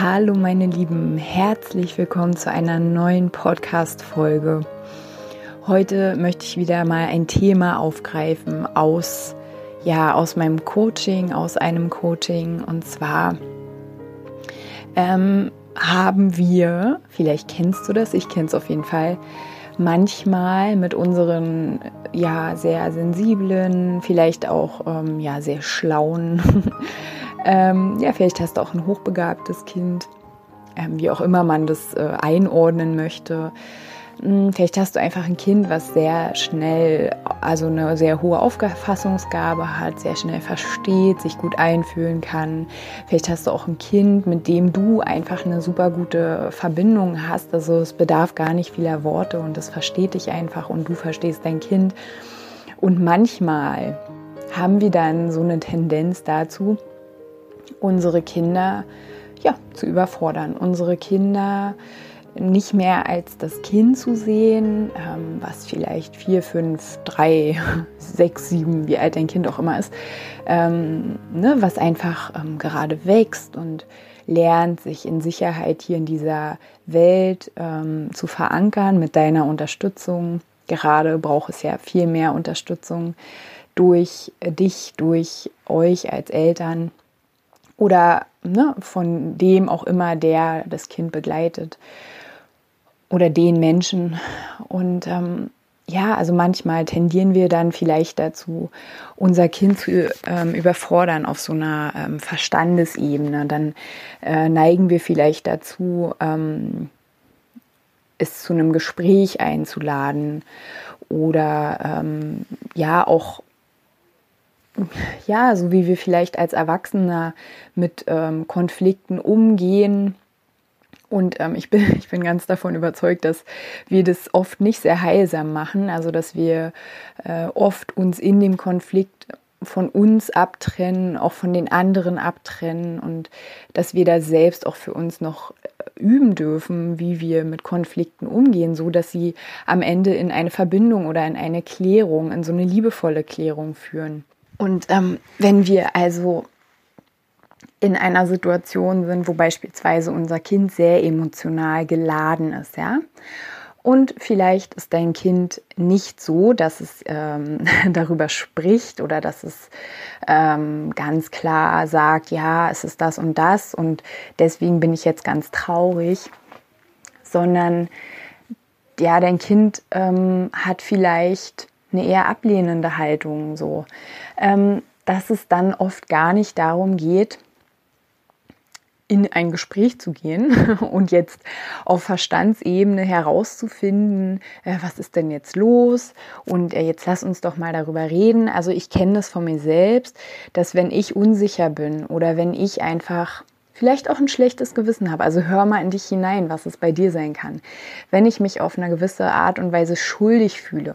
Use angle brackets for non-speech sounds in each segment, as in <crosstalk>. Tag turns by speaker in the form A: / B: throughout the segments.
A: Hallo meine Lieben, herzlich willkommen zu einer neuen Podcast-Folge. Heute möchte ich wieder mal ein Thema aufgreifen aus, ja, aus meinem Coaching, aus einem Coaching. Und zwar ähm, haben wir, vielleicht kennst du das, ich kenne es auf jeden Fall, manchmal mit unseren ja sehr sensiblen, vielleicht auch ähm, ja sehr schlauen <laughs> Ähm, ja, vielleicht hast du auch ein hochbegabtes Kind, ähm, wie auch immer man das äh, einordnen möchte. Hm, vielleicht hast du einfach ein Kind, was sehr schnell, also eine sehr hohe Auffassungsgabe hat, sehr schnell versteht, sich gut einfühlen kann. Vielleicht hast du auch ein Kind, mit dem du einfach eine super gute Verbindung hast. Also es bedarf gar nicht vieler Worte und es versteht dich einfach und du verstehst dein Kind. Und manchmal haben wir dann so eine Tendenz dazu, unsere Kinder ja, zu überfordern, unsere Kinder nicht mehr als das Kind zu sehen, ähm, was vielleicht vier, fünf, drei, <laughs> sechs, sieben, wie alt dein Kind auch immer ist, ähm, ne, was einfach ähm, gerade wächst und lernt, sich in Sicherheit hier in dieser Welt ähm, zu verankern mit deiner Unterstützung. Gerade braucht es ja viel mehr Unterstützung durch dich, durch euch als Eltern oder ne, von dem auch immer, der das Kind begleitet oder den Menschen. Und ähm, ja, also manchmal tendieren wir dann vielleicht dazu, unser Kind zu ähm, überfordern auf so einer ähm, Verstandesebene. Dann äh, neigen wir vielleicht dazu, ähm, es zu einem Gespräch einzuladen oder ähm, ja auch ja, so wie wir vielleicht als Erwachsener mit ähm, Konflikten umgehen. Und ähm, ich, bin, <laughs> ich bin ganz davon überzeugt, dass wir das oft nicht sehr heilsam machen. Also, dass wir äh, oft uns in dem Konflikt von uns abtrennen, auch von den anderen abtrennen und dass wir da selbst auch für uns noch äh, üben dürfen, wie wir mit Konflikten umgehen, so dass sie am Ende in eine Verbindung oder in eine Klärung, in so eine liebevolle Klärung führen. Und ähm, wenn wir also in einer Situation sind, wo beispielsweise unser Kind sehr emotional geladen ist, ja, und vielleicht ist dein Kind nicht so, dass es ähm, <laughs> darüber spricht oder dass es ähm, ganz klar sagt, ja, es ist das und das und deswegen bin ich jetzt ganz traurig, sondern ja, dein Kind ähm, hat vielleicht eine eher ablehnende Haltung so, ähm, dass es dann oft gar nicht darum geht, in ein Gespräch zu gehen <laughs> und jetzt auf Verstandsebene herauszufinden, äh, was ist denn jetzt los und äh, jetzt lass uns doch mal darüber reden. Also ich kenne das von mir selbst, dass wenn ich unsicher bin oder wenn ich einfach vielleicht auch ein schlechtes Gewissen habe. Also hör mal in dich hinein, was es bei dir sein kann. Wenn ich mich auf eine gewisse Art und Weise schuldig fühle,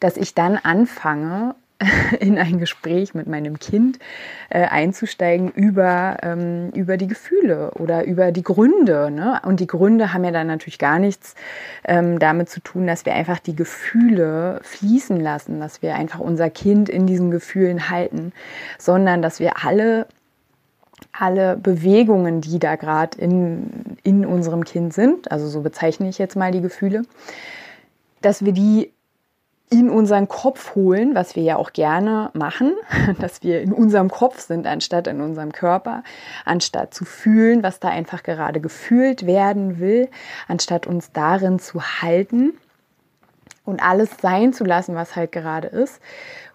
A: dass ich dann anfange, <laughs> in ein Gespräch mit meinem Kind äh, einzusteigen über, ähm, über die Gefühle oder über die Gründe. Ne? Und die Gründe haben ja dann natürlich gar nichts ähm, damit zu tun, dass wir einfach die Gefühle fließen lassen, dass wir einfach unser Kind in diesen Gefühlen halten, sondern dass wir alle alle Bewegungen, die da gerade in, in unserem Kind sind, also so bezeichne ich jetzt mal die Gefühle, dass wir die in unseren Kopf holen, was wir ja auch gerne machen, <laughs> dass wir in unserem Kopf sind, anstatt in unserem Körper, anstatt zu fühlen, was da einfach gerade gefühlt werden will, anstatt uns darin zu halten und alles sein zu lassen, was halt gerade ist,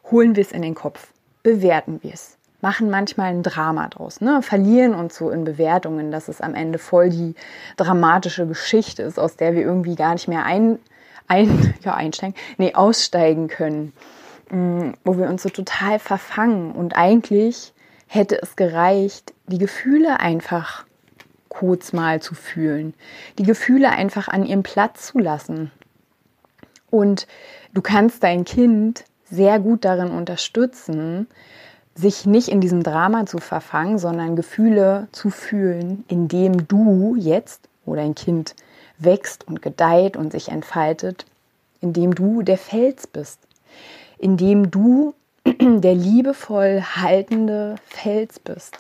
A: holen wir es in den Kopf, bewerten wir es machen manchmal ein Drama draus, ne? verlieren uns so in Bewertungen, dass es am Ende voll die dramatische Geschichte ist, aus der wir irgendwie gar nicht mehr ein, ein, <laughs> ja, einsteigen, nee, aussteigen können, mm, wo wir uns so total verfangen und eigentlich hätte es gereicht, die Gefühle einfach kurz mal zu fühlen, die Gefühle einfach an ihrem Platz zu lassen. Und du kannst dein Kind sehr gut darin unterstützen, sich nicht in diesem Drama zu verfangen, sondern Gefühle zu fühlen, indem du jetzt, wo dein Kind wächst und gedeiht und sich entfaltet, indem du der Fels bist, indem du <clears throat> der liebevoll haltende Fels bist,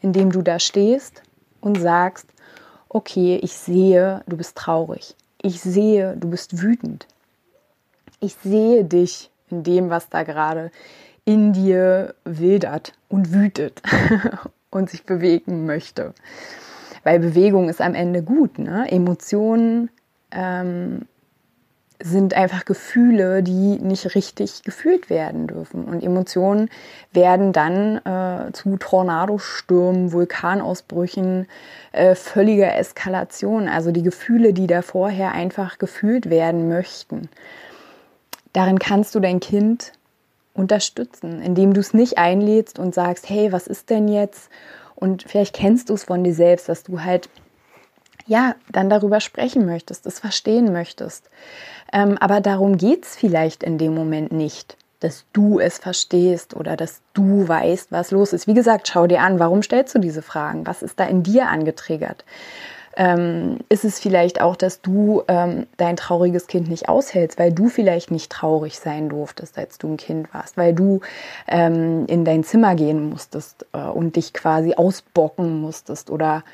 A: indem du da stehst und sagst, okay, ich sehe, du bist traurig. Ich sehe, du bist wütend. Ich sehe dich in dem, was da gerade in dir wildert und wütet <laughs> und sich bewegen möchte. Weil Bewegung ist am Ende gut. Ne? Emotionen ähm, sind einfach Gefühle, die nicht richtig gefühlt werden dürfen. Und Emotionen werden dann äh, zu Tornadostürmen, Vulkanausbrüchen, äh, völliger Eskalation. Also die Gefühle, die da vorher einfach gefühlt werden möchten. Darin kannst du dein Kind unterstützen, indem du es nicht einlädst und sagst, hey, was ist denn jetzt? Und vielleicht kennst du es von dir selbst, dass du halt ja dann darüber sprechen möchtest, es verstehen möchtest. Ähm, aber darum geht es vielleicht in dem Moment nicht, dass du es verstehst oder dass du weißt, was los ist. Wie gesagt, schau dir an, warum stellst du diese Fragen? Was ist da in dir angetriggert? Ähm, ist es vielleicht auch, dass du ähm, dein trauriges Kind nicht aushältst, weil du vielleicht nicht traurig sein durftest, als du ein Kind warst, weil du ähm, in dein Zimmer gehen musstest äh, und dich quasi ausbocken musstest oder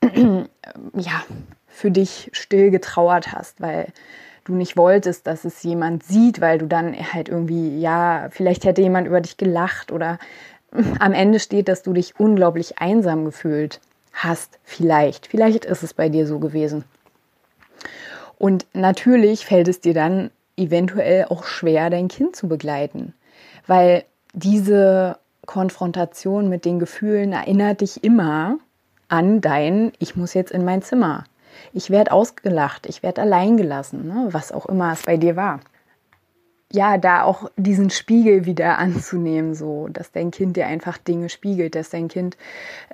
A: <clears throat> ja, für dich still getrauert hast, weil du nicht wolltest, dass es jemand sieht, weil du dann halt irgendwie, ja, vielleicht hätte jemand über dich gelacht oder am Ende steht, dass du dich unglaublich einsam gefühlt hast. Vielleicht, vielleicht ist es bei dir so gewesen. Und natürlich fällt es dir dann eventuell auch schwer, dein Kind zu begleiten, weil diese Konfrontation mit den Gefühlen erinnert dich immer an dein, ich muss jetzt in mein Zimmer. Ich werde ausgelacht, ich werde allein gelassen, ne? was auch immer es bei dir war. Ja, da auch diesen Spiegel wieder <laughs> anzunehmen, so, dass dein Kind dir einfach Dinge spiegelt, dass dein Kind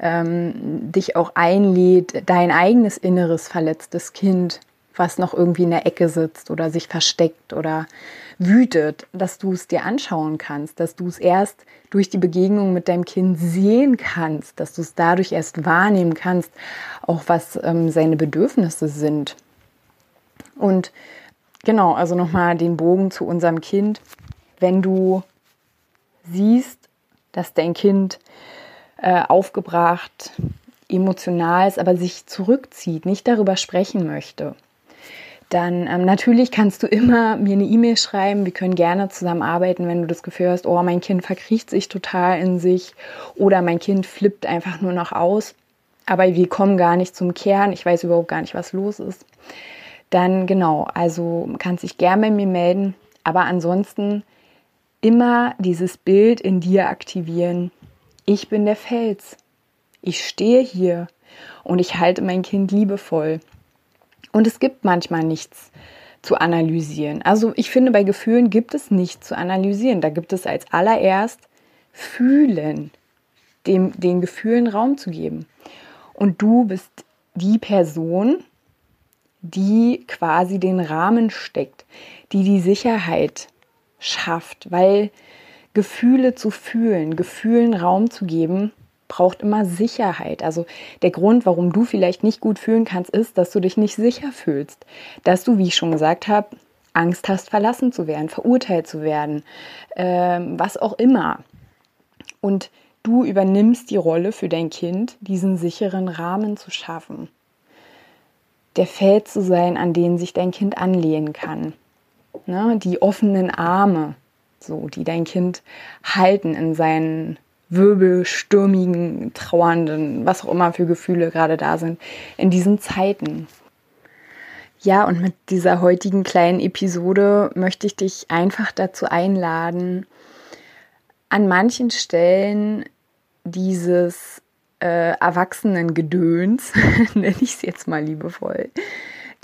A: ähm, dich auch einlädt, dein eigenes inneres verletztes Kind, was noch irgendwie in der Ecke sitzt oder sich versteckt oder wütet, dass du es dir anschauen kannst, dass du es erst durch die Begegnung mit deinem Kind sehen kannst, dass du es dadurch erst wahrnehmen kannst, auch was ähm, seine Bedürfnisse sind. Und genau, also nochmal den Bogen zu unserem Kind. Wenn du siehst, dass dein Kind äh, aufgebracht, emotional ist, aber sich zurückzieht, nicht darüber sprechen möchte, dann ähm, natürlich kannst du immer mir eine E-Mail schreiben. Wir können gerne zusammenarbeiten, wenn du das Gefühl hast, oh, mein Kind verkriecht sich total in sich oder mein Kind flippt einfach nur noch aus, aber wir kommen gar nicht zum Kern. Ich weiß überhaupt gar nicht, was los ist. Dann genau, also kannst dich gerne bei mir melden, aber ansonsten immer dieses Bild in dir aktivieren. Ich bin der Fels. Ich stehe hier und ich halte mein Kind liebevoll. Und es gibt manchmal nichts zu analysieren. Also ich finde, bei Gefühlen gibt es nichts zu analysieren. Da gibt es als allererst fühlen, dem, den Gefühlen Raum zu geben. Und du bist die Person, die quasi den Rahmen steckt, die die Sicherheit schafft, weil Gefühle zu fühlen, Gefühlen Raum zu geben, braucht immer Sicherheit. Also der Grund, warum du vielleicht nicht gut fühlen kannst, ist, dass du dich nicht sicher fühlst. Dass du, wie ich schon gesagt habe, Angst hast, verlassen zu werden, verurteilt zu werden, ähm, was auch immer. Und du übernimmst die Rolle für dein Kind, diesen sicheren Rahmen zu schaffen. Der Feld zu sein, an den sich dein Kind anlehnen kann. Ne? Die offenen Arme, so, die dein Kind halten in seinen wirbelstürmigen, trauernden, was auch immer für Gefühle gerade da sind, in diesen Zeiten. Ja, und mit dieser heutigen kleinen Episode möchte ich dich einfach dazu einladen, an manchen Stellen dieses äh, Erwachsenengedöns, <laughs> nenne ich es jetzt mal liebevoll,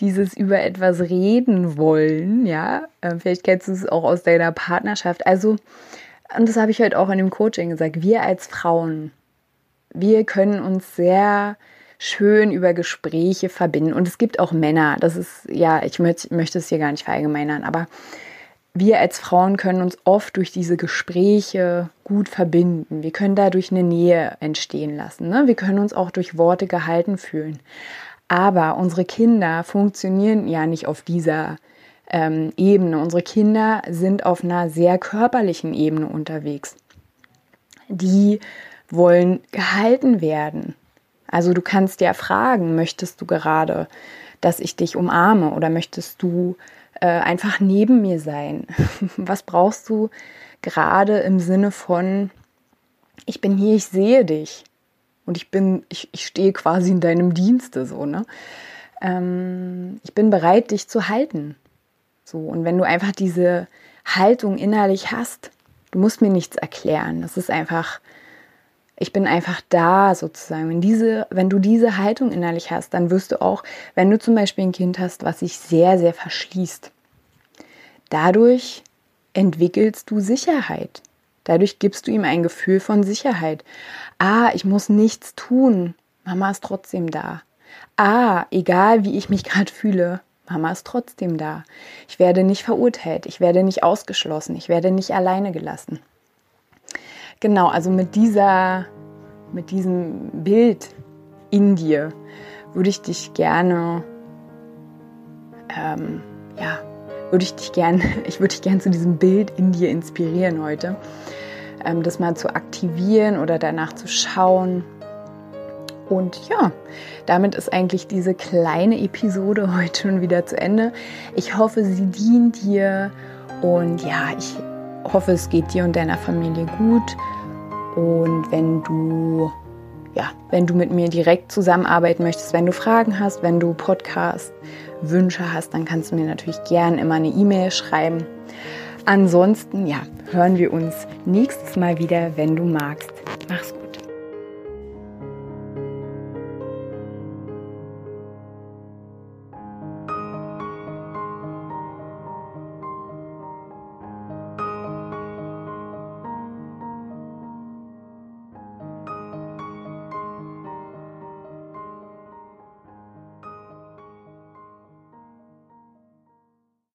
A: dieses über etwas reden wollen, ja, äh, vielleicht kennst du es auch aus deiner Partnerschaft. Also und das habe ich heute auch in dem Coaching gesagt, wir als Frauen, wir können uns sehr schön über Gespräche verbinden. Und es gibt auch Männer, das ist, ja, ich möchte, möchte es hier gar nicht verallgemeinern, aber wir als Frauen können uns oft durch diese Gespräche gut verbinden. Wir können dadurch eine Nähe entstehen lassen. Ne? Wir können uns auch durch Worte gehalten fühlen. Aber unsere Kinder funktionieren ja nicht auf dieser ähm, Ebene. Unsere Kinder sind auf einer sehr körperlichen Ebene unterwegs. Die wollen gehalten werden. Also du kannst ja fragen, möchtest du gerade, dass ich dich umarme oder möchtest du äh, einfach neben mir sein? <laughs> Was brauchst du gerade im Sinne von, ich bin hier, ich sehe dich und ich bin, ich, ich stehe quasi in deinem Dienste so, ne? Ähm, ich bin bereit, dich zu halten. So, und wenn du einfach diese Haltung innerlich hast, du musst mir nichts erklären. Das ist einfach, ich bin einfach da sozusagen. Wenn, diese, wenn du diese Haltung innerlich hast, dann wirst du auch, wenn du zum Beispiel ein Kind hast, was sich sehr, sehr verschließt, dadurch entwickelst du Sicherheit. Dadurch gibst du ihm ein Gefühl von Sicherheit. Ah, ich muss nichts tun. Mama ist trotzdem da. Ah, egal wie ich mich <laughs> gerade fühle, Mama ist trotzdem da. Ich werde nicht verurteilt, ich werde nicht ausgeschlossen, ich werde nicht alleine gelassen. Genau, also mit dieser, mit diesem Bild in dir würde ich dich gerne, ähm, ja, würde ich dich gerne, <laughs> ich würde dich gerne zu diesem Bild in dir inspirieren heute, ähm, das mal zu aktivieren oder danach zu schauen. Und ja, damit ist eigentlich diese kleine Episode <laughs> heute schon wieder zu Ende. Ich hoffe, sie dient dir und ja, ich hoffe, es geht dir und deiner Familie gut. Und wenn du ja, wenn du mit mir direkt zusammenarbeiten möchtest, wenn du Fragen hast, wenn du Podcast Wünsche hast, dann kannst du mir natürlich gern immer eine E-Mail schreiben. Ansonsten, ja, hören wir uns nächstes Mal wieder, wenn du magst. Mach's gut.